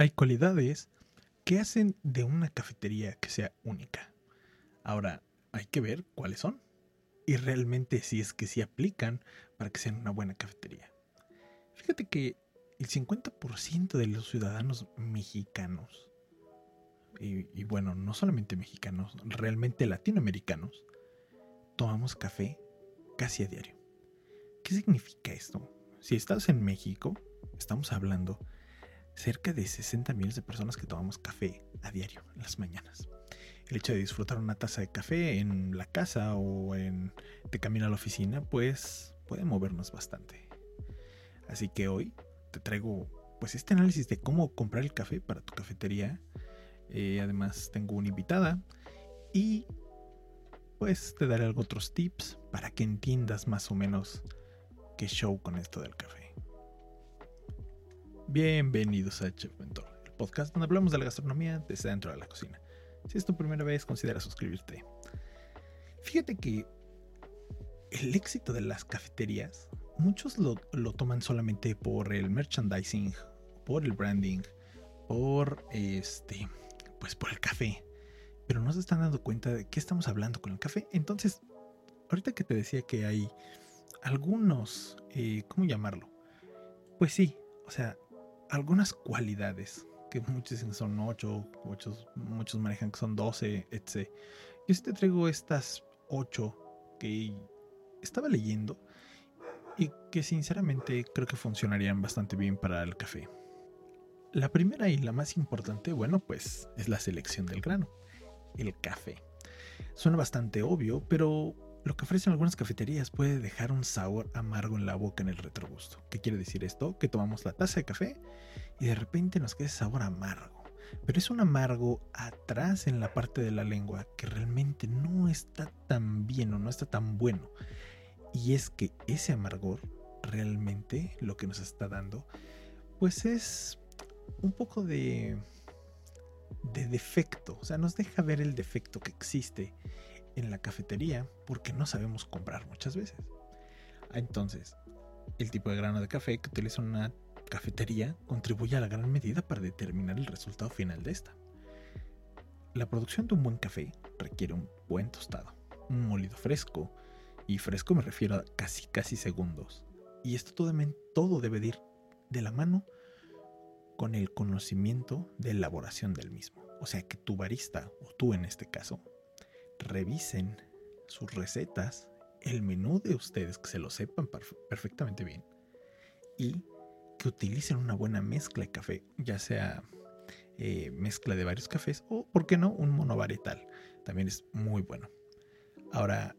Hay cualidades que hacen de una cafetería que sea única. Ahora, hay que ver cuáles son y realmente si es que sí aplican para que sean una buena cafetería. Fíjate que el 50% de los ciudadanos mexicanos, y, bueno, no solamente mexicanos, realmente latinoamericanos, tomamos café casi a diario. ¿Qué significa esto? Si estás en México, estamos hablando cerca de 60 millones de personas que tomamos café a diario en las mañanas. El hecho de disfrutar una taza de café en la casa o en de camino a la oficina, pues puede movernos bastante. Así que hoy te traigo pues este análisis de cómo comprar el café para tu cafetería. Eh, además tengo una invitada y pues te daré otros tips para que entiendas más o menos qué show con esto del café. Bienvenidos a Chef Mentor, el podcast donde hablamos de la gastronomía desde dentro de la cocina. Si es tu primera vez, considera suscribirte. Fíjate que el éxito de las cafeterías, muchos lo, toman solamente por el merchandising, por el branding, por este, pues por el café. Pero no se están dando cuenta de qué estamos hablando con el café. Entonces, ahorita que te decía que hay algunos, eh, ¿cómo llamarlo? Pues sí, o sea, algunas cualidades que muchos dicen son 8, muchos, muchos manejan que son 12, etc. Yo sí te traigo estas 8 que estaba leyendo y que sinceramente creo que funcionarían bastante bien para el café. La primera y la más importante, bueno, pues es la selección del grano, el café. Suena bastante obvio, pero lo que ofrecen algunas cafeterías puede dejar un sabor amargo en la boca en el retrogusto. ¿Qué quiere decir esto? Que tomamos la taza de café y de repente nos queda ese sabor amargo. Pero es un amargo atrás en la parte de la lengua que realmente no está tan bien o no está tan bueno. Y es que ese amargor realmente lo que nos está dando pues es un poco de de defecto, o sea, nos deja ver el defecto que existe en la cafetería porque no sabemos comprar muchas veces. Entonces, el tipo de grano de café que utiliza una cafetería contribuye a la gran medida para determinar el resultado final de esta. La producción de un buen café requiere un buen tostado, un molido fresco, y fresco me refiero a casi casi segundos. Y esto todo, todo debe ir de la mano con el conocimiento de elaboración del mismo. O sea que tu barista, o tú en este caso, revisen sus recetas, el menú de ustedes, que se lo sepan perfectamente bien, y que utilicen una buena mezcla de café, ya sea eh, mezcla de varios cafés o, ¿por qué no?, un monovarietal. También es muy bueno. Ahora,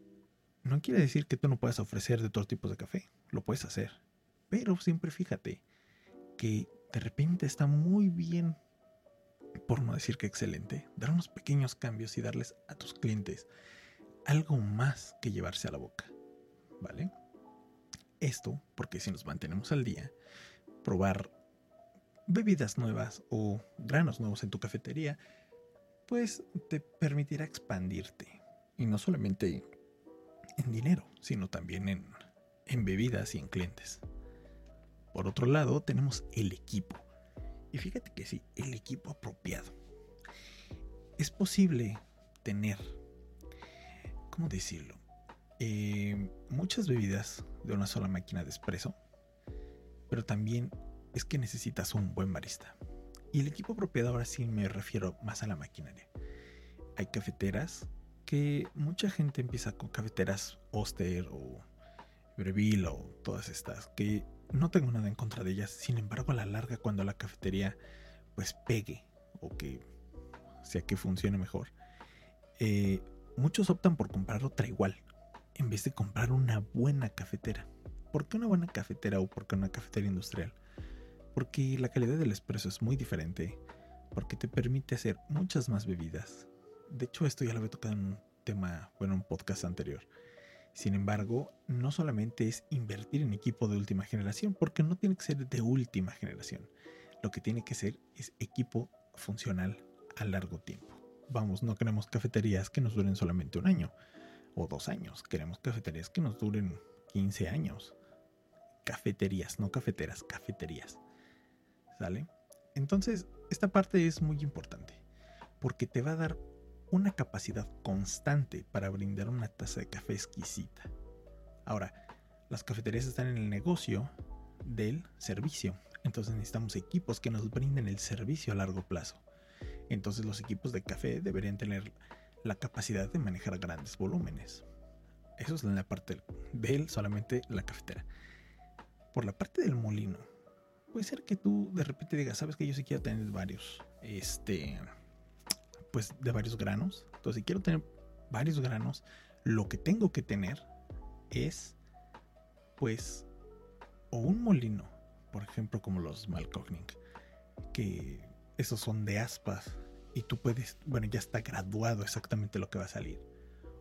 no quiere decir que tú no puedas ofrecer de todos tipos de café, lo puedes hacer, pero siempre fíjate que de repente está muy bien por no decir que excelente, dar unos pequeños cambios y darles a tus clientes algo más que llevarse a la boca. ¿Vale? Esto porque si nos mantenemos al día, probar bebidas nuevas o granos nuevos en tu cafetería, pues te permitirá expandirte. Y no solamente en dinero, sino también en, en bebidas y en clientes. Por otro lado, tenemos el equipo. Y fíjate que sí, el equipo apropiado. Es posible tener, ¿cómo decirlo? Eh, muchas bebidas de una sola máquina de espresso, pero también es que necesitas un buen barista. Y el equipo apropiado ahora sí me refiero más a la maquinaria. Hay cafeteras que mucha gente empieza con cafeteras Oster o Breville o todas estas que no tengo nada en contra de ellas, sin embargo a la larga cuando la cafetería pues pegue o que sea que funcione mejor, eh, muchos optan por comprar otra igual en vez de comprar una buena cafetera. ¿Por qué una buena cafetera o por qué una cafetera industrial? Porque la calidad del espresso es muy diferente, porque te permite hacer muchas más bebidas. De hecho, esto ya lo había tocado en un tema, bueno, un podcast anterior. Sin embargo, no solamente es invertir en equipo de última generación, porque no tiene que ser de última generación. Lo que tiene que ser es equipo funcional a largo tiempo. Vamos, no queremos cafeterías que nos duren solamente un año o dos años. Queremos cafeterías que nos duren 15 años. Cafeterías, no cafeteras, cafeterías. ¿Sale? Entonces, esta parte es muy importante porque te va a dar una capacidad constante para brindar una taza de café exquisita. Ahora, las cafeterías están en el negocio del servicio, entonces necesitamos equipos que nos brinden el servicio a largo plazo. Entonces los equipos de café deberían tener la capacidad de manejar grandes volúmenes. Eso es en la parte de solamente la cafetera. Por la parte del molino, puede ser que tú de repente digas, sabes que yo sí quiero tener varios, este, pues de varios granos. Entonces, si quiero tener varios granos, lo que tengo que tener es, pues, o un molino, por ejemplo, como los Malcogning, que esos son de aspas y tú puedes, bueno, ya está graduado exactamente lo que va a salir.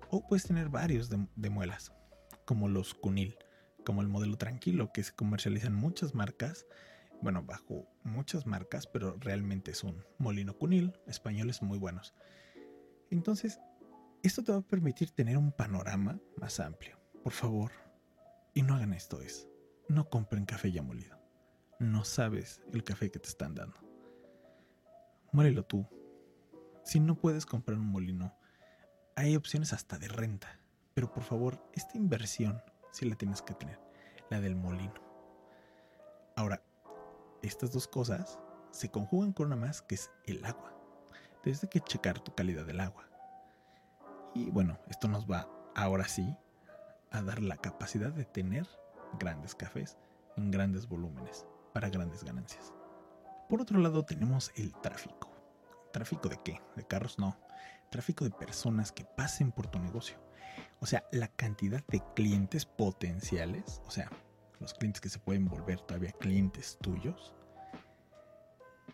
O puedes tener varios de, muelas, como los Cunil, como el modelo tranquilo, que se comercializan muchas marcas, bueno, bajo muchas marcas, pero realmente es un molino Cunil, españoles muy buenos. Entonces, esto te va a permitir tener un panorama más amplio. Por favor, y no hagan esto es, no compren café ya molido. No sabes el café que te están dando. Muérelo tú. Si no puedes comprar un molino, hay opciones hasta de renta. Pero por favor, esta inversión sí la tienes que tener, la del molino. Ahora, estas dos cosas se conjugan con una más que es el agua. Tienes que checar tu calidad del agua. Y bueno, esto nos va ahora sí a dar la capacidad de tener grandes cafés en grandes volúmenes para grandes ganancias. Por otro lado tenemos el tráfico. ¿Tráfico de qué? ¿De carros? No. Tráfico de personas que pasen por tu negocio. O sea, la cantidad de clientes potenciales, o sea, los clientes que se pueden volver todavía clientes tuyos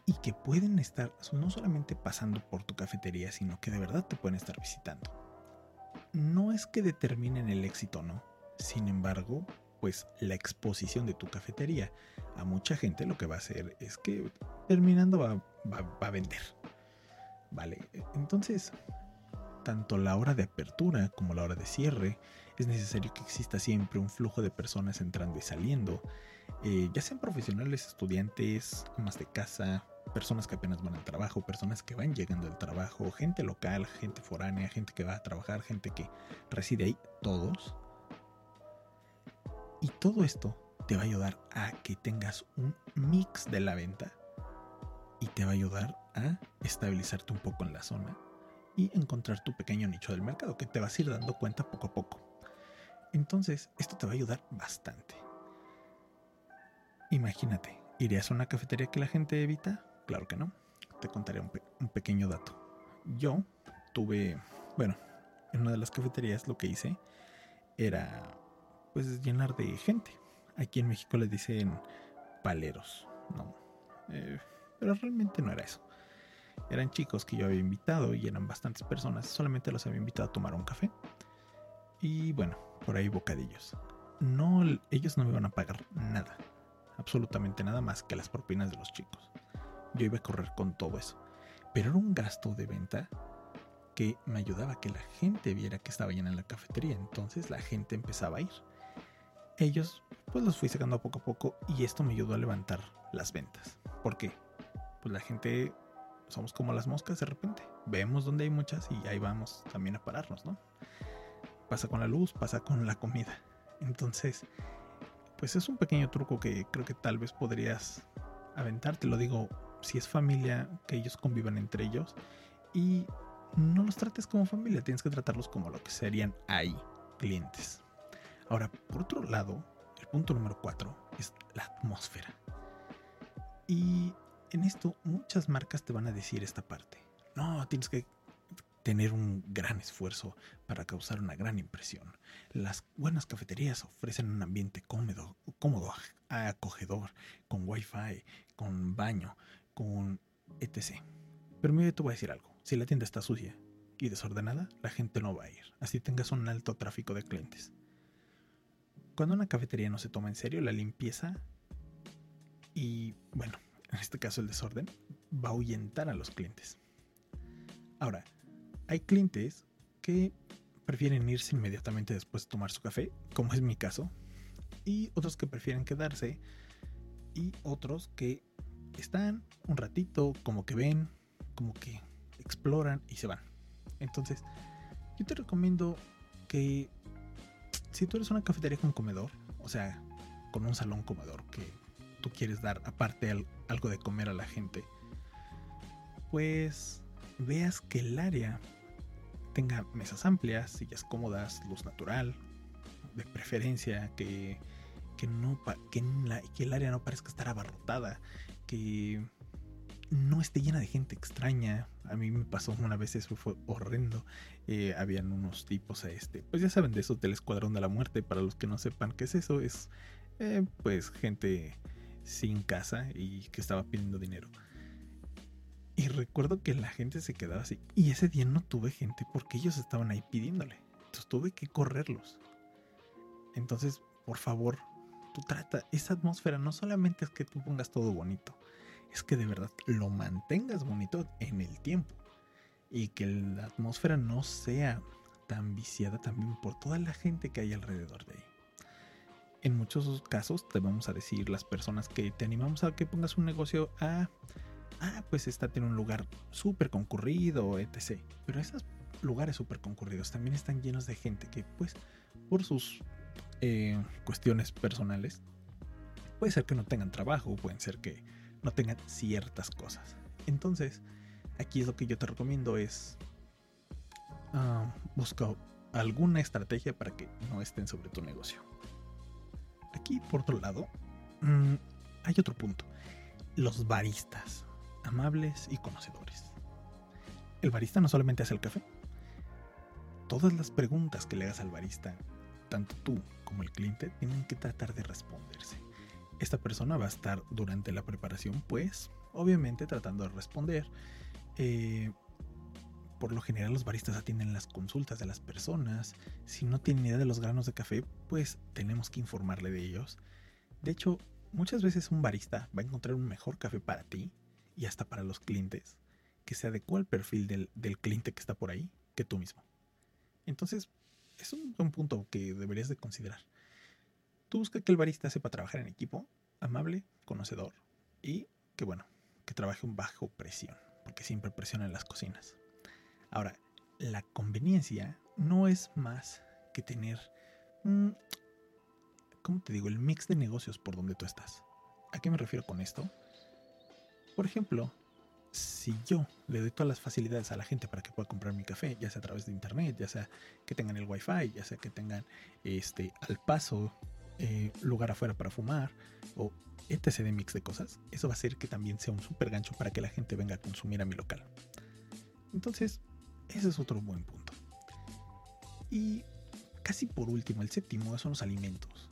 y que pueden estar no solamente pasando por tu cafetería, sino que de verdad te pueden estar visitando. No es que determinen el éxito, ¿no? Sin embargo, pues la exposición de tu cafetería a mucha gente lo que va a hacer es que terminando va, va a vender. Vale, entonces, tanto la hora de apertura como la hora de cierre, es necesario que exista siempre un flujo de personas entrando y saliendo, eh, ya sean profesionales, estudiantes, amas de casa, personas que apenas van al trabajo, personas que van llegando al trabajo, gente local, gente foránea, gente que va a trabajar, gente que reside ahí, todos. Y todo esto te va a ayudar a que tengas un mix de la venta y te va a ayudar a estabilizarte un poco en la zona y encontrar tu pequeño nicho del mercado que te vas a ir dando cuenta poco a poco. Entonces, esto te va a ayudar bastante. Imagínate, ¿irías a una cafetería que la gente evita? Claro que no. Te contaré un, pequeño dato. Yo tuve, bueno, en una de las cafeterías lo que hice era pues llenar de gente. Aquí en México les dicen paleros, ¿no? Eh, pero realmente no era eso. Eran chicos que yo había invitado y eran bastantes personas. Solamente los había invitado a tomar un café. Y bueno, por ahí bocadillos. No, ellos no me iban a pagar nada. Absolutamente nada más que las propinas de los chicos. Yo iba a correr con todo eso. Pero era un gasto de venta que me ayudaba a que la gente viera que estaba llena en la cafetería. Entonces la gente empezaba a ir. Ellos, pues los fui sacando poco a poco y esto me ayudó a levantar las ventas. ¿Por qué? Pues la gente somos como las moscas de repente. Vemos donde hay muchas y ahí vamos también a pararnos, ¿no? Pasa con la luz, pasa con la comida. Entonces, pues es un pequeño truco que creo que tal vez podrías aventarte. Lo digo, si es familia, que ellos convivan entre ellos y no los trates como familia, tienes que tratarlos como lo que serían ahí, clientes. Ahora, por otro lado, el punto número cuatro es la atmósfera. Y en esto muchas marcas te van a decir esta parte. No, tienes que tener un gran esfuerzo para causar una gran impresión. Las buenas cafeterías ofrecen un ambiente cómodo, cómodo, acogedor, con wifi, con baño, con etc. Pero mire, te voy a decir algo. Si la tienda está sucia y desordenada, la gente no va a ir. Así tengas un alto tráfico de clientes. Cuando una cafetería no se toma en serio la limpieza y, bueno, en este caso el desorden, va a ahuyentar a los clientes. Ahora, hay clientes que prefieren irse inmediatamente después de tomar su café, como es mi caso, y otros que prefieren quedarse, y otros que están un ratito, como que ven, como que exploran y se van. Entonces, yo te recomiendo que si tú eres una cafetería con comedor, o sea, con un salón comedor que tú quieres dar aparte algo de comer a la gente, pues veas que el área tenga mesas amplias, sillas cómodas, luz natural, de preferencia que, que no que, el área no parezca estar abarrotada, que no esté llena de gente extraña. A mí me pasó una vez, eso fue horrendo. Eh, habían unos tipos, este, pues ya saben de eso del Escuadrón de la Muerte. Para los que no sepan qué es eso, es eh, pues gente sin casa y que estaba pidiendo dinero. Y recuerdo que la gente se quedaba así. Y ese día no tuve gente porque ellos estaban ahí pidiéndole. Entonces tuve que correrlos. Entonces, por favor, tú trata. Esa atmósfera no solamente es que tú pongas todo bonito, es que de verdad lo mantengas bonito en el tiempo. Y que la atmósfera no sea tan viciada también por toda la gente que hay alrededor de ahí. En muchos casos te vamos a decir las personas que te animamos a que pongas un negocio a ah, pues está en un lugar súper concurrido, etc. Pero esos lugares súper concurridos también están llenos de gente que, pues, por sus eh, cuestiones personales, puede ser que no tengan trabajo, pueden ser que no tengan ciertas cosas. Entonces, aquí es lo que yo te recomiendo es uh, busca alguna estrategia para que no estén sobre tu negocio. Aquí, por otro lado, mm, hay otro punto. Los baristas amables y conocedores. El barista no solamente hace el café. Todas las preguntas que le hagas al barista, tanto tú como el cliente, tienen que tratar de responderse. Esta persona va a estar durante la preparación, pues, obviamente tratando de responder. Eh, por lo general los baristas atienden las consultas de las personas. Si no tienen idea de los granos de café, pues tenemos que informarle de ellos. De hecho, muchas veces un barista va a encontrar un mejor café para ti y hasta para los clientes que se adecua al perfil del, cliente que está por ahí que tú mismo. Entonces, es un buen punto que deberías de considerar. Tú busca que el barista sepa trabajar en equipo, amable, conocedor y que bueno, que trabaje un bajo presión, porque siempre presiona en las cocinas. Ahora, la conveniencia no es más que tener, ¿cómo te digo? El mix de negocios por donde tú estás. ¿A qué me refiero con esto? Por ejemplo, si yo le doy todas las facilidades a la gente para que pueda comprar mi café, ya sea a través de internet, ya sea que tengan el wifi, ya sea que tengan este al paso eh, lugar afuera para fumar o etc de mix de cosas, eso va a hacer que también sea un super gancho para que la gente venga a consumir a mi local. Entonces, ese es otro buen punto. Y casi por último, el séptimo son los alimentos.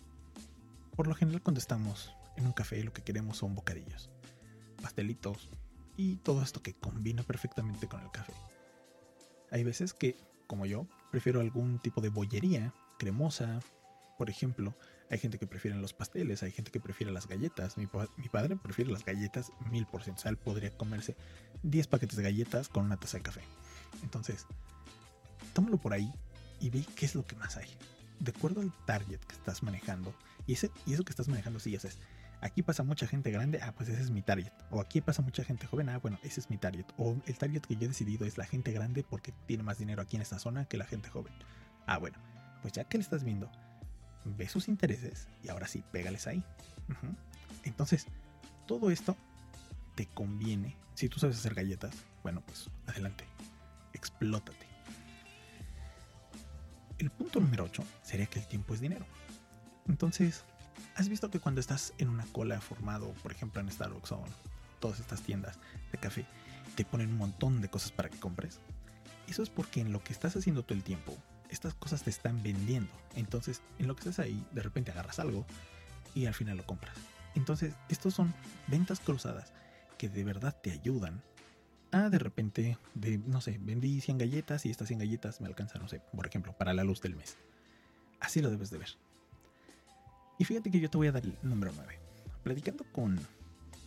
Por lo general cuando estamos en un café lo que queremos son bocadillos pastelitos y todo esto que combina perfectamente con el café. Hay veces que, como yo, prefiero algún tipo de bollería cremosa. Por ejemplo, hay gente que prefiere los pasteles, hay gente que prefiere las galletas. Mi, padre prefiere las galletas mil por ciento. O sea, él podría comerse 10 paquetes de galletas con una taza de café. Entonces, tómalo por ahí y ve qué es lo que más hay. De acuerdo al target que estás manejando, y, ese, y eso que estás manejando, sí, ya sabes, aquí pasa mucha gente grande, ah, pues ese es mi target. O aquí pasa mucha gente joven, ah, bueno, ese es mi target. O el target que yo he decidido es la gente grande porque tiene más dinero aquí en esta zona que la gente joven. Ah, bueno, pues ya que le estás viendo, ve sus intereses y ahora sí, pégales ahí. Entonces, todo esto te conviene. Si tú sabes hacer galletas, bueno, pues adelante, explótate. El punto número 8 sería que el tiempo es dinero. Entonces, ¿Has visto que cuando estás en una cola formado, por ejemplo en Starbucks o todas estas tiendas de café, te ponen un montón de cosas para que compres? Eso es porque en lo que estás haciendo todo el tiempo, estas cosas te están vendiendo. Entonces, en lo que estás ahí, de repente agarras algo y al final lo compras. Entonces, estos son ventas cruzadas que de verdad te ayudan a de repente, de, no sé, vendí 100 galletas y estas 100 galletas me alcanzan, no sé, por ejemplo, para la luz del mes. Así lo debes de ver. Y fíjate que yo te voy a dar el número 9. Platicando con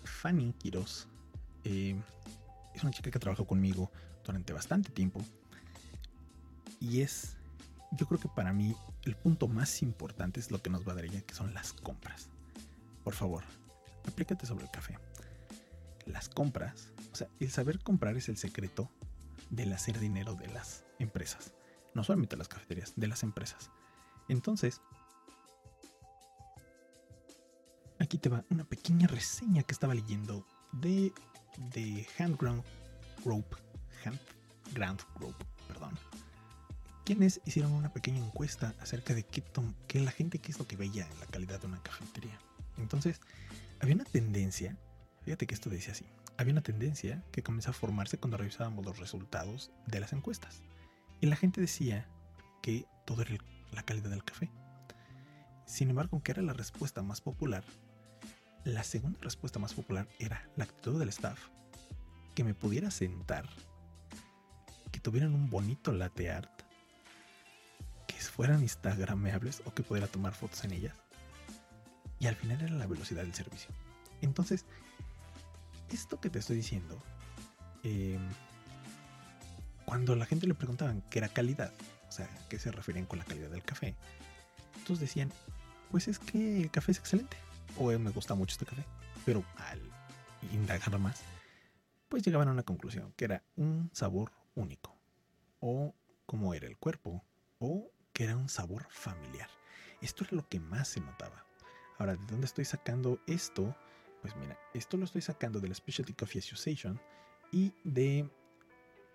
Fanny Quiroz. Eh, es una chica que trabajó conmigo durante bastante tiempo. Y es, yo creo que para mí el punto más importante es lo que nos va a dar ella, que son las compras. Por favor, aplícate sobre el café. las compras, o sea, el saber comprar es el secreto del hacer dinero de las empresas. No solamente las cafeterías, de las empresas. Entonces, aquí te va una pequeña reseña que estaba leyendo de, de Handground Group. Handground Group, perdón. Quienes hicieron una pequeña encuesta acerca de qué, qué la gente qué es lo que veía en la calidad de una cafetería. Entonces, había una tendencia, fíjate que esto decía así, había una tendencia que comenzó a formarse cuando revisábamos los resultados de las encuestas. Y la gente decía que todo era la calidad del café. Sin embargo, aunque era la respuesta más popular, la segunda respuesta más popular era la actitud del staff, que me pudiera sentar, que tuvieran un bonito latte art, que fueran instagrameables o que pudiera tomar fotos en ellas. Y al final era la velocidad del servicio. Entonces, esto que te estoy diciendo, em, cuando la gente le preguntaban qué era calidad, o sea, qué se referían con la calidad del café, todos decían, pues es que el café es excelente, o me gusta mucho este café, pero al indagar más, pues llegaban a una conclusión, que era un sabor único, o cómo era el cuerpo, o que era un sabor familiar. Esto era lo que más se notaba. Ahora, ¿de dónde estoy sacando esto? Pues mira, esto lo estoy sacando de la Specialty Coffee Association y de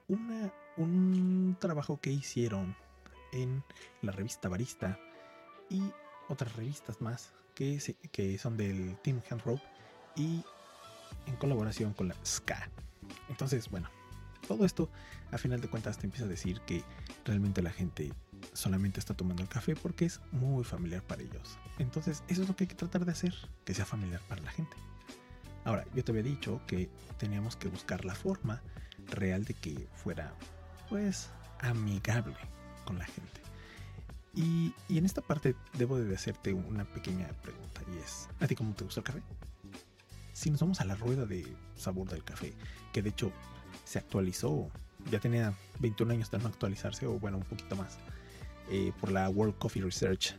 una, un trabajo que hicieron en la revista Barista y otras revistas más que, que son del Team Handrope y en colaboración con la SCA. Entonces, bueno, todo esto a final de cuentas te empieza a decir que realmente la gente solamente está tomando el café porque es muy familiar para ellos. Entonces, eso es lo que hay que tratar de hacer, que sea familiar para la gente. Ahora, yo te había dicho que teníamos que buscar la forma real de que fuera, pues, amigable con la gente. Y, en esta parte debo de hacerte una pequeña pregunta y es, ¿a ti cómo te gusta el café? Si nos vamos a la rueda de sabor del café, que de hecho se actualizó, ya tenía 21 años de no actualizarse, o bueno, un poquito más, eh, por la World Coffee Research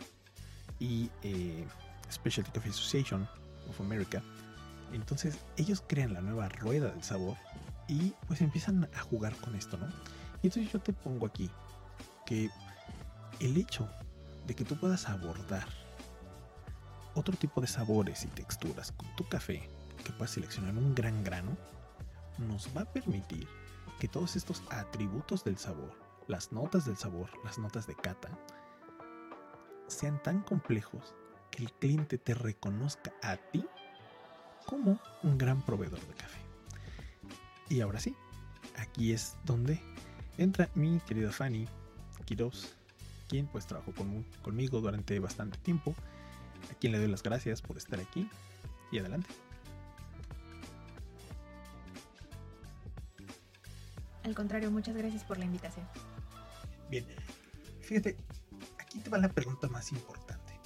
y eh, Specialty Coffee Association of America, entonces ellos crean la nueva rueda del sabor y pues empiezan a jugar con esto, ¿no? Y entonces yo te pongo aquí que el hecho de que tú puedas abordar otro tipo de sabores y texturas con tu café, que puedas seleccionar un gran grano, nos va a permitir que todos estos atributos del sabor, las notas del sabor, las notas de cata, sean tan complejos que el cliente te reconozca a ti como un gran proveedor de café. Y ahora sí, aquí es donde entra mi querida Fanny Quiroz, quien pues trabajó conmigo durante bastante tiempo, a quien le doy las gracias por estar aquí y adelante. Al contrario, muchas gracias por la invitación. Bien, fíjate, aquí te va la pregunta más importante.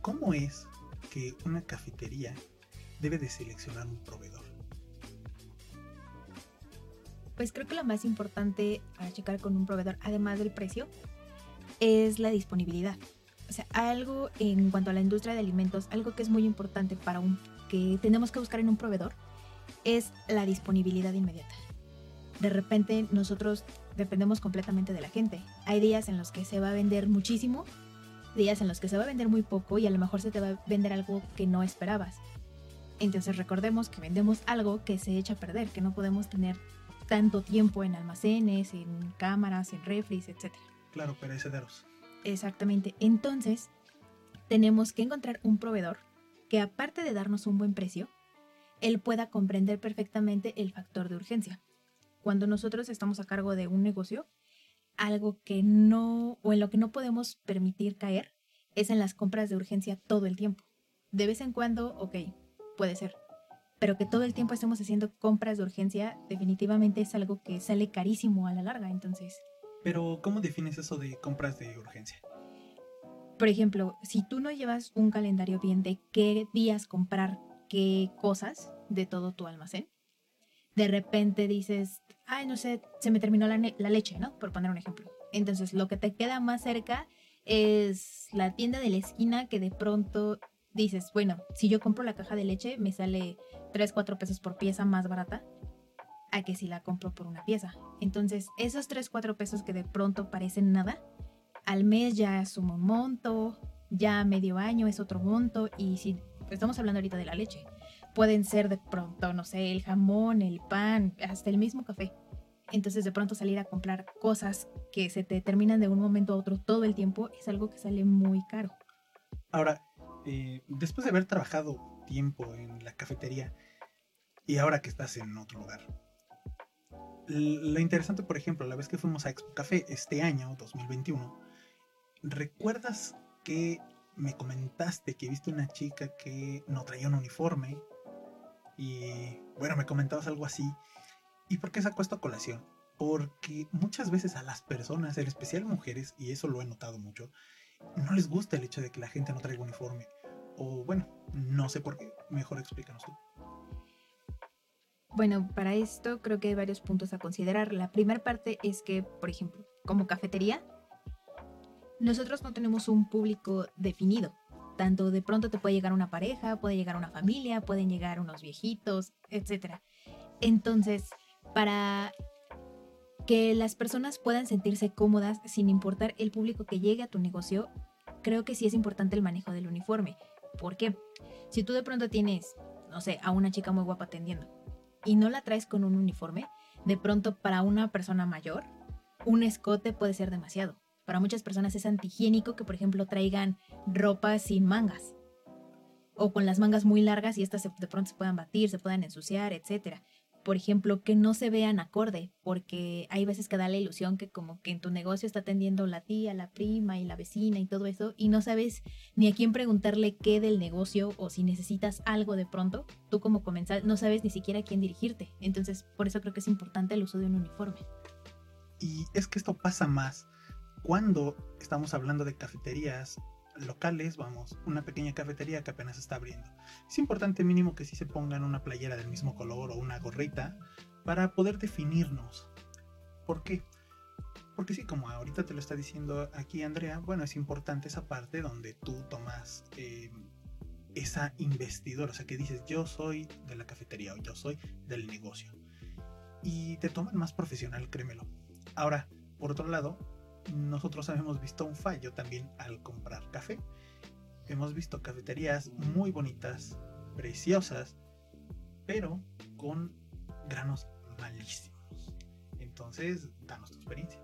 ¿Cómo es que una cafetería debe de seleccionar un proveedor? Pues creo que lo más importante para checar con un proveedor, además del precio, es la disponibilidad. O sea, algo en cuanto a la industria de alimentos, algo que es muy importante para un que tenemos que buscar en un proveedor es la disponibilidad inmediata. De repente nosotros dependemos completamente de la gente. Hay días en los que se va a vender muchísimo, días en los que se va a vender muy poco y a lo mejor se te va a vender algo que no esperabas. Entonces recordemos que vendemos algo que se echa a perder, que no podemos tener tanto tiempo en almacenes, en cámaras, en refris, etc. Claro, perecederos. Exactamente. Entonces, tenemos que encontrar un proveedor que aparte de darnos un buen precio, él pueda comprender perfectamente el factor de urgencia. Cuando nosotros estamos a cargo de un negocio, algo que no, o en lo que no podemos permitir caer, es en las compras de urgencia todo el tiempo. De vez en cuando, ok, puede ser. Pero que todo el tiempo estemos haciendo compras de urgencia, definitivamente es algo que sale carísimo a la larga, entonces. Pero, ¿cómo defines eso de compras de urgencia? Por ejemplo, si tú no llevas un calendario bien de qué días comprar qué cosas de todo tu almacén, de repente dices, ay, no sé, se me terminó la, la leche, ¿no? Por poner un ejemplo. Entonces, lo que te queda más cerca es la tienda de la esquina que de pronto dices, bueno, si yo compro la caja de leche, me sale 3, 4 pesos por pieza más barata a que si la compro por una pieza. Entonces, esos 3, 4 pesos que de pronto parecen nada, al mes ya sumo un monto, ya medio año es otro monto, y si estamos hablando ahorita de la leche, pueden ser de pronto, no sé, el jamón, el pan, hasta el mismo café. Entonces de pronto salir a comprar cosas que se te terminan de un momento a otro todo el tiempo es algo que sale muy caro. Ahora, eh, después de haber trabajado tiempo en la cafetería y ahora que estás en otro lugar, lo interesante, por ejemplo, la vez que fuimos a Expo Café este año, 2021, ¿recuerdas que me comentaste que viste una chica que no traía un uniforme? Y bueno, me comentabas algo así. ¿Y por qué sacó esto a colación? Porque muchas veces a las personas, en especial mujeres, y eso lo he notado mucho, no les gusta el hecho de que la gente no traiga uniforme. O bueno, no sé por qué. Mejor explícanos tú. Bueno, para esto creo que hay varios puntos a considerar. La primera parte es que, por ejemplo, como cafetería, nosotros no tenemos un público definido. Tanto de pronto te puede llegar una pareja, puede llegar una familia, pueden llegar unos viejitos, etc. Entonces, para que las personas puedan sentirse cómodas sin importar el público que llegue a tu negocio, creo que sí es importante el manejo del uniforme. ¿Por qué? Si tú de pronto tienes, no sé, a una chica muy guapa atendiendo y no la traes con un uniforme, de pronto para una persona mayor, un escote puede ser demasiado. Para muchas personas es antihigiénico que, por ejemplo, traigan ropa sin mangas o con las mangas muy largas y estas de pronto se puedan batir, se puedan ensuciar, etcétera por ejemplo, que no se vean acorde, porque hay veces que da la ilusión que como que en tu negocio está atendiendo la tía, la prima y la vecina y todo eso, y no sabes ni a quién preguntarle qué del negocio o si necesitas algo de pronto, tú como comensal no sabes ni siquiera a quién dirigirte. Entonces, por eso creo que es importante el uso de un uniforme. Y es que esto pasa más cuando estamos hablando de cafeterías locales, vamos, una pequeña cafetería que apenas está abriendo. Es importante mínimo que sí se pongan una playera del mismo color o una gorrita para poder definirnos. ¿Por qué? Porque sí, como ahorita te lo está diciendo aquí Andrea, bueno, es importante esa parte donde tú tomas eh, esa investidora, o sea, que dices yo soy de la cafetería o yo soy del negocio. Y te toman más profesional, créemelo. Ahora, por otro lado, nosotros hemos visto un fallo también al comprar café. Hemos visto cafeterías muy bonitas, preciosas, pero con granos malísimos. Entonces, danos tu experiencia.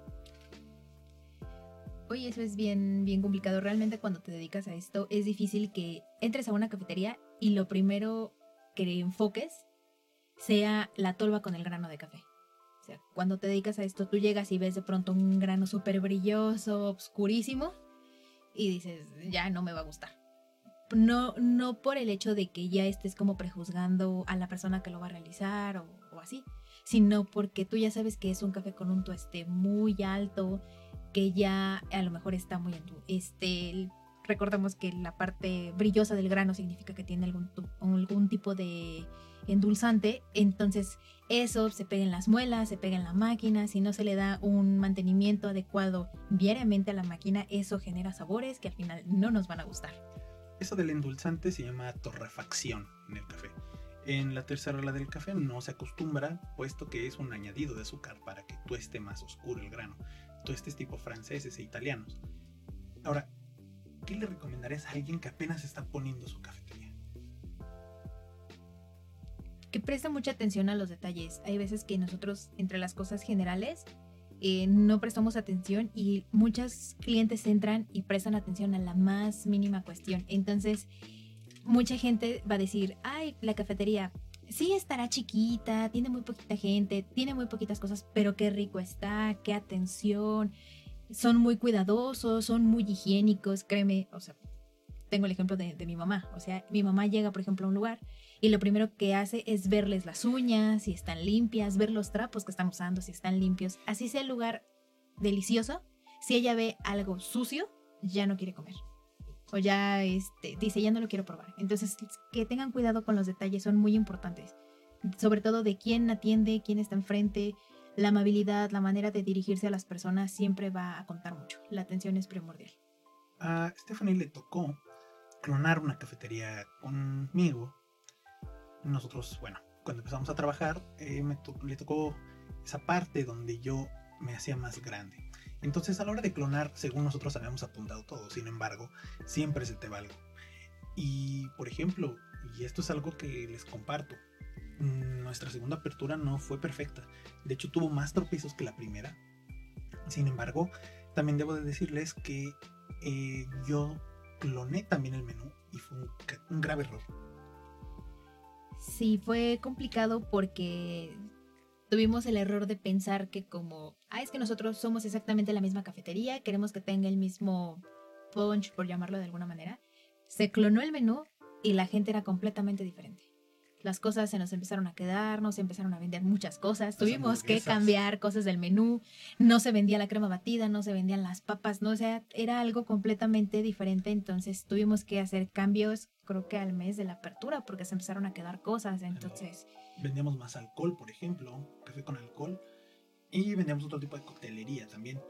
Oye, eso es bien, bien complicado. Realmente cuando te dedicas a esto es difícil que entres a una cafetería y lo primero que enfoques sea la tolva con el grano de café cuando te dedicas a esto, tú llegas y ves de pronto un grano súper brilloso, oscurísimo, y dices, ya no me va a gustar. No, no por el hecho de que ya estés como prejuzgando a la persona que lo va a realizar o, así, sino porque tú ya sabes que es un café con un tueste muy alto, que ya a lo mejor está muy en tu, este, recordemos que la parte brillosa del grano significa que tiene algún, algún tipo de endulzante, entonces eso se pega en las muelas, se pega en la máquina, si no se le da un mantenimiento adecuado diariamente a la máquina, eso genera sabores que al final no nos van a gustar. Eso del endulzante se llama torrefacción en el café. En la tercera ola del café no se acostumbra, puesto que es un añadido de azúcar para que tueste más oscuro el grano. Tuestes tipo franceses e italianos. Ahora, ¿qué le recomendarías a alguien que apenas está poniendo su cafetería? Que preste mucha atención a los detalles. Hay veces que nosotros, entre las cosas generales, eh, no prestamos atención y muchos clientes entran y prestan atención a la más mínima cuestión. Entonces, mucha gente va a decir, ay, la cafetería, sí estará chiquita, tiene muy poquita gente, tiene muy poquitas cosas, pero qué rico está, qué atención, son muy cuidadosos, son muy higiénicos, créeme, o sea, tengo el ejemplo de, de mi mamá, o sea, mi mamá llega, por ejemplo, a un lugar y lo primero que hace es verles las uñas, si están limpias, ver los trapos que están usando, si están limpios. Así sea el lugar delicioso, si ella ve algo sucio, ya no quiere comer. O ya este, dice, ya no lo quiero probar. Entonces, que tengan cuidado con los detalles, son muy importantes. Sobre todo de quién atiende, quién está enfrente. La amabilidad, la manera de dirigirse a las personas siempre va a contar mucho. La atención es primordial. A Stephanie le tocó clonar una cafetería conmigo. Nosotros, bueno, cuando empezamos a trabajar, eh, me le tocó esa parte donde yo me hacía más grande. Entonces a la hora de clonar, según nosotros habíamos apuntado todo, sin embargo, siempre se te va algo. Y por ejemplo, y esto es algo que les comparto, nuestra segunda apertura no fue perfecta. De hecho tuvo más tropiezos que la primera. Sin embargo, también debo de decirles que eh, yo cloné también el menú y fue un, grave error. Sí, fue complicado porque tuvimos el error de pensar que como, ah, es que nosotros somos exactamente la misma cafetería, queremos que tenga el mismo punch, por llamarlo de alguna manera. Se clonó el menú y la gente era completamente diferente las cosas se nos empezaron a quedar, no se empezaron a vender muchas cosas, tuvimos que cambiar cosas del menú, no se vendía la crema batida, no se vendían las papas, no, o sea, era algo completamente diferente, entonces tuvimos que hacer cambios, creo que al mes de la apertura, porque se empezaron a quedar cosas, entonces... vendíamos más alcohol, por ejemplo, café con alcohol, y vendíamos otro tipo de coctelería también,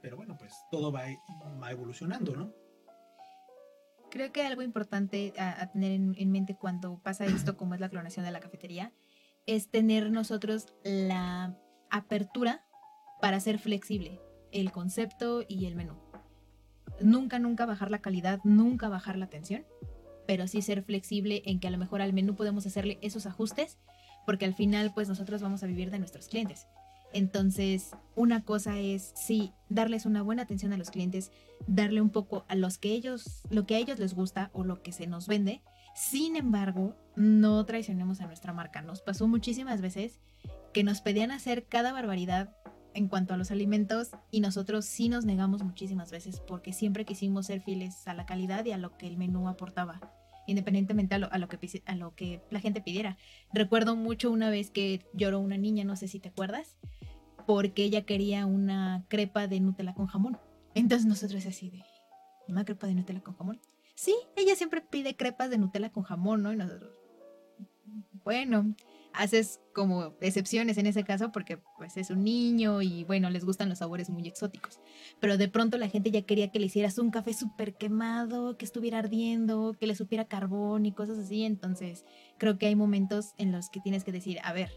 pero bueno, pues todo va, va evolucionando, ¿no? Creo que algo importante a, tener en, mente cuando pasa esto, como es la clonación de la cafetería, es tener nosotros la apertura para ser flexible, el concepto y el menú. Nunca, nunca bajar la calidad, nunca bajar la atención, pero sí ser flexible en que a lo mejor al menú podemos hacerle esos ajustes, porque al final pues nosotros vamos a vivir de nuestros clientes. Entonces, una cosa es, sí, darles una buena atención a los clientes, darle un poco a los que ellos, lo que a ellos les gusta o lo que se nos vende. Sin embargo, no traicionemos a nuestra marca. Nos pasó muchísimas veces que nos pedían hacer cada barbaridad en cuanto a los alimentos y nosotros sí nos negamos muchísimas veces porque siempre quisimos ser fieles a la calidad y a lo que el menú aportaba independientemente a lo, a lo, que, a lo que la gente pidiera. Recuerdo mucho una vez que lloró una niña, no sé si te acuerdas, porque ella quería una crepa de Nutella con jamón. Entonces nosotros así de, ¿una crepa de Nutella con jamón? Sí, ella siempre pide crepas de Nutella con jamón, ¿no? Y nosotros, bueno, haces como excepciones en ese caso porque pues es un niño y bueno, les gustan los sabores muy exóticos. Pero de pronto la gente ya quería que le hicieras un café súper quemado, que estuviera ardiendo, que le supiera carbón y cosas así. Entonces creo que hay momentos en los que tienes que decir, a ver,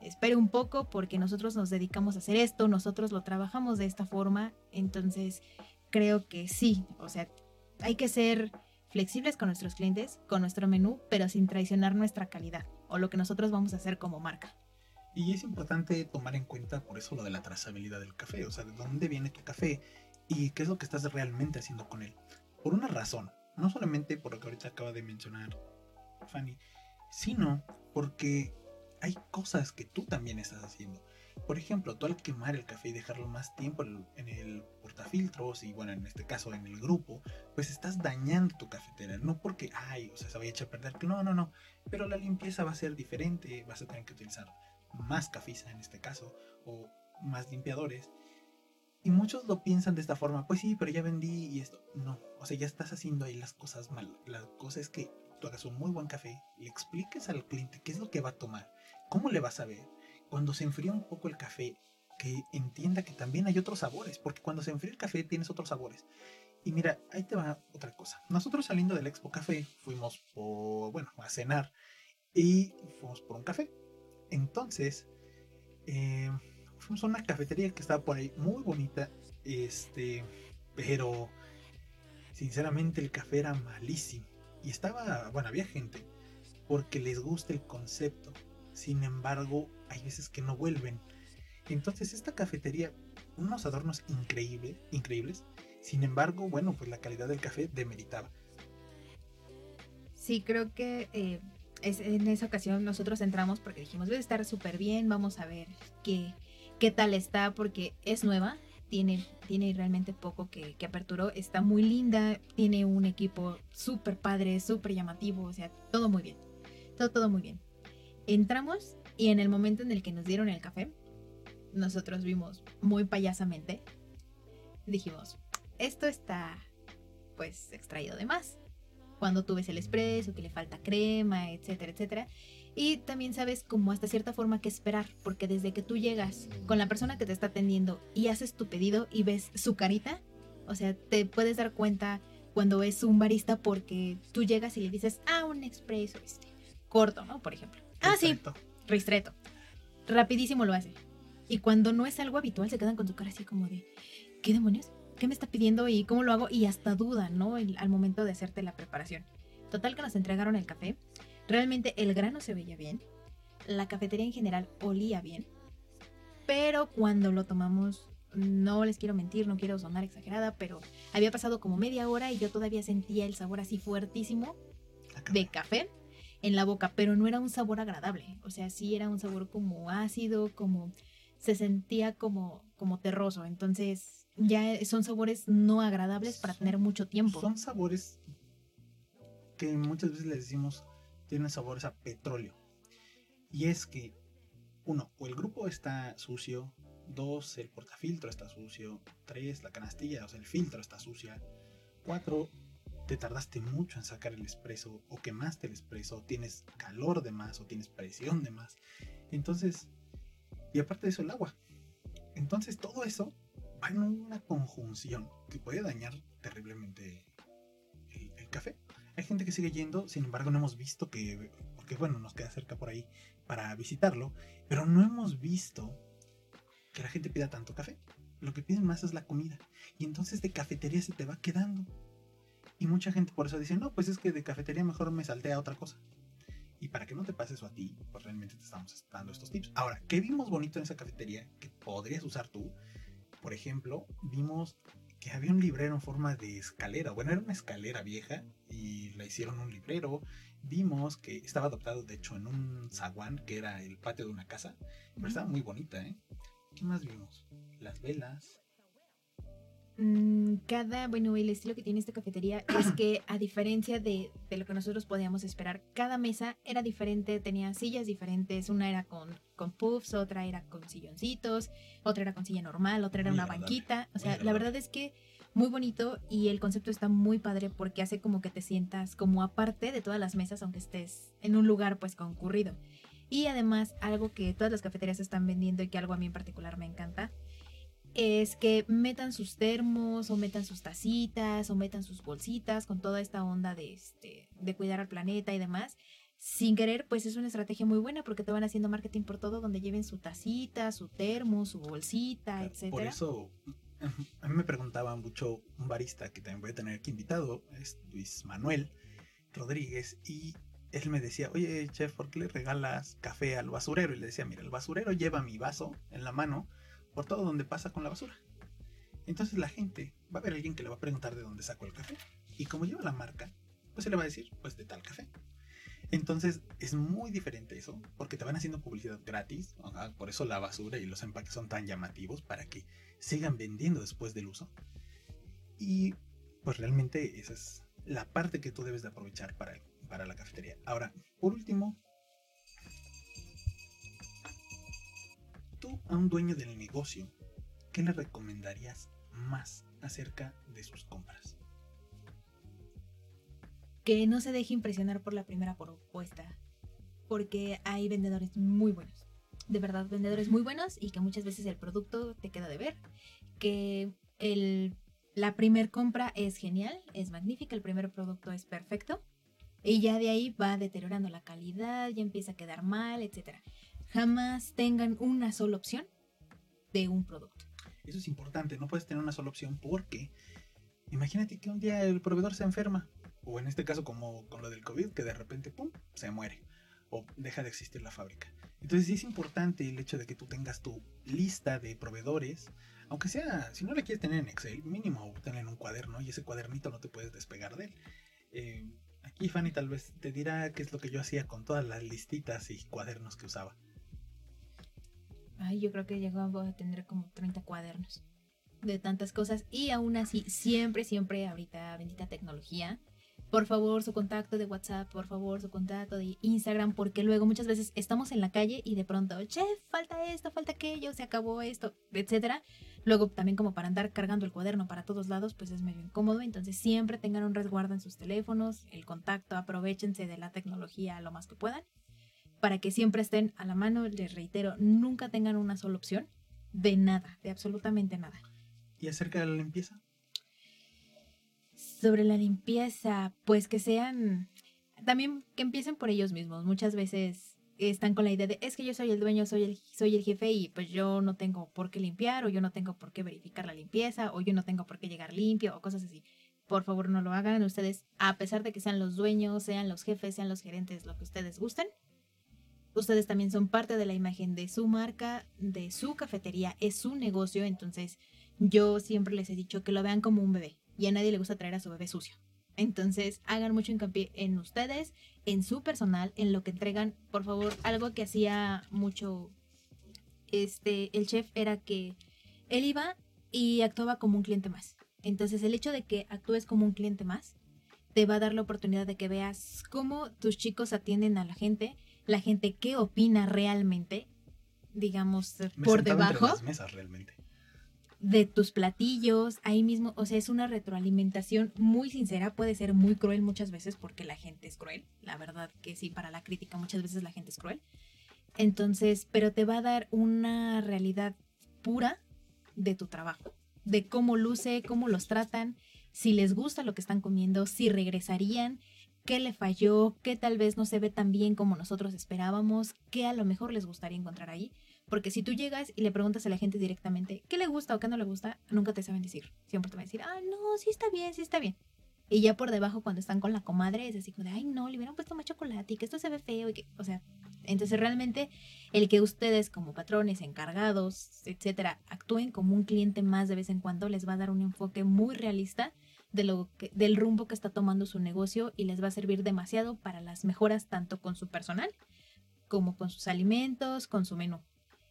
espere un poco porque nosotros nos dedicamos a hacer esto, nosotros lo trabajamos de esta forma, entonces creo que sí, o sea, hay que ser flexibles con nuestros clientes, con nuestro menú, pero sin traicionar nuestra calidad o lo que nosotros vamos a hacer como marca. Y es importante tomar en cuenta por eso lo de la trazabilidad del café, o sea, de dónde viene tu café y qué es lo que estás realmente haciendo con él. Por una razón, no solamente por lo que ahorita acaba de mencionar Fanny, sino porque hay cosas que tú también estás haciendo. Por ejemplo, tú al quemar el café y dejarlo más tiempo en el portafiltros y bueno, en este caso en el grupo, pues estás dañando tu cafetera. No porque, ay, o sea, se vaya a echar a perder. No, no, no. Pero la limpieza va a ser diferente. Vas a tener que utilizar más cafiza en este caso o más limpiadores. Y muchos lo piensan de esta forma, pues sí, pero ya vendí y esto. No, o sea, ya estás haciendo ahí las cosas mal. La cosa es que tú hagas un muy buen café, le expliques al cliente qué es lo que va a tomar ¿Cómo le vas a ver? Cuando se enfría un poco el café, que entienda que también hay otros sabores, porque cuando se enfría el café tienes otros sabores. Y mira, ahí te va otra cosa. Nosotros saliendo del Expo Café fuimos por, bueno, a cenar y fuimos por un café. Entonces, eh, fuimos a una cafetería que estaba por ahí muy bonita, este, pero sinceramente el café era malísimo. Y estaba, bueno, había gente porque les gusta el concepto, sin embargo, hay veces que no vuelven. Entonces esta cafetería, unos adornos increíbles, increíbles. Sin embargo, bueno, pues la calidad del café demeritaba. Sí, creo que eh, es, en esa ocasión nosotros entramos porque dijimos, debe estar súper bien, vamos a ver qué, qué tal está, porque es nueva, tiene, tiene realmente poco que, que aperturó, está muy linda, tiene un equipo súper padre, súper llamativo, o sea, todo muy bien, todo, todo muy bien. Entramos y en el momento en el que nos dieron el café, nosotros vimos muy payasamente, dijimos, esto está pues extraído de más. Cuando tú ves el expreso, que le falta crema, etcétera, etcétera. Y también sabes como hasta cierta forma que esperar, porque desde que tú llegas con la persona que te está atendiendo y haces tu pedido y ves su carita, o sea, te puedes dar cuenta cuando es un barista porque tú llegas y le dices, ah, un expreso este, corto, ¿no? Por ejemplo. Ah, sí, Ristretto. ristreto. Rapidísimo lo hace. Y cuando no es algo habitual, se quedan con su cara así como de, ¿qué demonios? ¿Qué me está pidiendo y cómo lo hago? Y hasta dudan, ¿no? El- al momento de hacerte la preparación. Total que nos entregaron el café. Realmente el grano se veía bien. La cafetería en general olía bien. Pero cuando lo tomamos, no les quiero mentir, no quiero sonar exagerada, pero había pasado como media hora y yo todavía sentía el sabor así fuertísimo de café en la boca, pero no era un sabor agradable. O sea, sí era un sabor como ácido, como se sentía como, como terroso. Entonces, ya son sabores no agradables para tener mucho tiempo. Son sabores que muchas veces les decimos tienen sabores a petróleo. Y es que, uno, o el grupo está sucio, dos, el portafiltro está sucio, tres, la canastilla, o sea, el filtro está sucia, cuatro, te tardaste mucho en sacar el espresso, o quemaste el espresso, o tienes calor de más, o tienes presión de más. Entonces, y aparte de eso, el agua. Entonces, todo eso va en una conjunción que puede dañar terriblemente el, el café. Hay gente que sigue yendo, sin embargo no hemos visto que, porque bueno, nos queda cerca por ahí para visitarlo, pero no hemos visto que la gente pida tanto café. Lo que piden más es la comida. Y entonces de cafetería se te va quedando. Y mucha gente por eso dice, no, pues es que de cafetería mejor me salté a otra cosa. Y para que no te pase eso a ti, pues realmente te estamos dando estos tips. Ahora, ¿qué vimos bonito en esa cafetería que podrías usar tú? Por ejemplo, vimos que había un librero en forma de escalera. Bueno, era una escalera vieja y la hicieron un librero. Vimos que estaba adaptado, de hecho, en un zaguán que era el patio de una casa. Pero estaba muy bonita, ¿eh? ¿Qué más vimos? Las velas. Mm, cada, bueno, el estilo que tiene esta cafetería es que a diferencia de, de lo que nosotros podíamos esperar, cada mesa era diferente, tenía sillas diferentes, una era con, con puffs, otra era con silloncitos, otra era con silla normal, otra era Muy una banquita, o sea, la verdad es que muy bonito y el concepto está muy padre porque hace como que te sientas como aparte de todas las mesas aunque estés en un lugar pues concurrido. Y además algo que todas las cafeterías están vendiendo y que algo a mí en particular me encanta es que metan sus termos o metan sus tacitas o metan sus bolsitas con toda esta onda de, este, de cuidar al planeta y demás. Sin querer, pues es una estrategia muy buena porque te van haciendo marketing por todo donde lleven su tacita, su termo, su bolsita, etcétera. Por eso, a mí me preguntaba mucho un barista que también voy a tener aquí invitado, es Luis Manuel Rodríguez, y él me decía, oye, chef, ¿por qué le regalas café al basurero? Y le decía, mira, el basurero lleva mi vaso en la mano por todo donde pasa con la basura. Entonces la gente va a ver a alguien que le va a preguntar de dónde sacó el café. Y como lleva la marca, pues se le va a decir, pues de tal café. Entonces es muy diferente eso, porque te van haciendo publicidad gratis, por eso la basura y los empaques son tan llamativos para que sigan vendiendo después del uso. Y pues realmente esa es la parte que tú debes de aprovechar para, para la cafetería. Ahora, por último, tú a un dueño del negocio, ¿qué le recomendarías más acerca de sus compras? que no se deje impresionar por la primera propuesta, porque hay vendedores muy buenos, de verdad vendedores muy buenos y que muchas veces el producto te queda de ver, que el, la primer compra es genial, es magnífica, el primer producto es perfecto y ya de ahí va deteriorando la calidad, ya empieza a quedar mal, etc. Jamás tengan una sola opción de un producto. Eso es importante, no puedes tener una sola opción porque imagínate que un día el proveedor se enferma, o en este caso como con lo del COVID, que de repente, ¡pum!, se muere, o deja de existir la fábrica. Entonces sí es importante el hecho de que tú tengas tu lista de proveedores, aunque sea, si no la quieres tener en Excel, mínimo tenla en un cuaderno y ese cuadernito no te puedes despegar de él. Eh, aquí Fanny tal vez te dirá qué es lo que yo hacía con todas las listitas y cuadernos que usaba. Ay, yo creo que llegó a tener como 30 cuadernos de tantas cosas y aún así siempre, siempre ahorita bendita tecnología. Por favor, su contacto de WhatsApp, por favor, su contacto de Instagram, porque luego muchas veces estamos en la calle y de pronto, chef, falta esto, falta aquello, se acabó esto, etcétera. Luego también como para andar cargando el cuaderno para todos lados, pues es medio incómodo, entonces siempre tengan un resguardo en sus teléfonos, el contacto, aprovechense de la tecnología lo más que puedan para que siempre estén a la mano. Les reitero, nunca tengan una sola opción de nada, de absolutamente nada. ¿Y acerca de la limpieza? Sobre la limpieza, pues que sean, también que empiecen por ellos mismos. Muchas veces están con la idea de, es que yo soy el dueño, soy el, soy el jefe y pues yo no tengo por qué limpiar o yo no tengo por qué verificar la limpieza o yo no tengo por qué llegar limpio o cosas así. Por favor, no lo hagan ustedes, a pesar de que sean los dueños, sean los jefes, sean los gerentes, lo que ustedes gusten. Ustedes también son parte de la imagen de su marca, de su cafetería, es su negocio, entonces yo siempre les he dicho que lo vean como un bebé y a nadie le gusta traer a su bebé sucio. Entonces, hagan mucho hincapié en ustedes, en su personal, en lo que entregan. Por favor, algo que hacía mucho este el chef era que él iba y actuaba como un cliente más. Entonces, el hecho de que actúes como un cliente más te va a dar la oportunidad de que veas cómo tus chicos atienden a la gente, la gente qué opina realmente, digamos, por debajo. las mesas realmente de tus platillos, ahí mismo, o sea, es una retroalimentación muy sincera, puede ser muy cruel muchas veces porque la gente es cruel, la verdad que sí, para la crítica muchas veces la gente es cruel. Entonces, pero te va a dar una realidad pura de tu trabajo, de cómo luce, cómo los tratan, si les gusta lo que están comiendo, si regresarían, qué le falló, qué tal vez no se ve tan bien como nosotros esperábamos, qué a lo mejor les gustaría encontrar ahí. Porque si tú llegas y le preguntas a la gente directamente qué le gusta o qué no le gusta, nunca te saben decir. Siempre te van a decir, ah, no, sí está bien, sí está bien. Y ya por debajo, cuando están con la comadre, es así como de, ay, no, le hubieran puesto más chocolate y que esto se ve feo. Y que, o sea, entonces realmente el que ustedes como patrones, encargados, etcétera, actúen como un cliente más de vez en cuando les va a dar un enfoque muy realista de lo que, del rumbo que está tomando su negocio y les va a servir demasiado para las mejoras tanto con su personal como con sus alimentos, con su menú.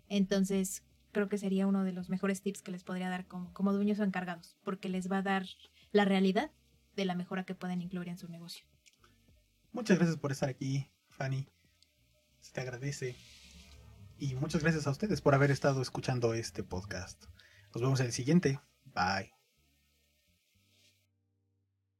Entonces, creo que sería uno de los mejores tips que les podría dar como, como dueños o encargados, porque les va a dar la realidad de la mejora que pueden incluir en su negocio. Muchas gracias por estar aquí, Fanny. Se te agradece. Y muchas gracias a ustedes por haber estado escuchando este podcast. Nos vemos en el siguiente. Bye.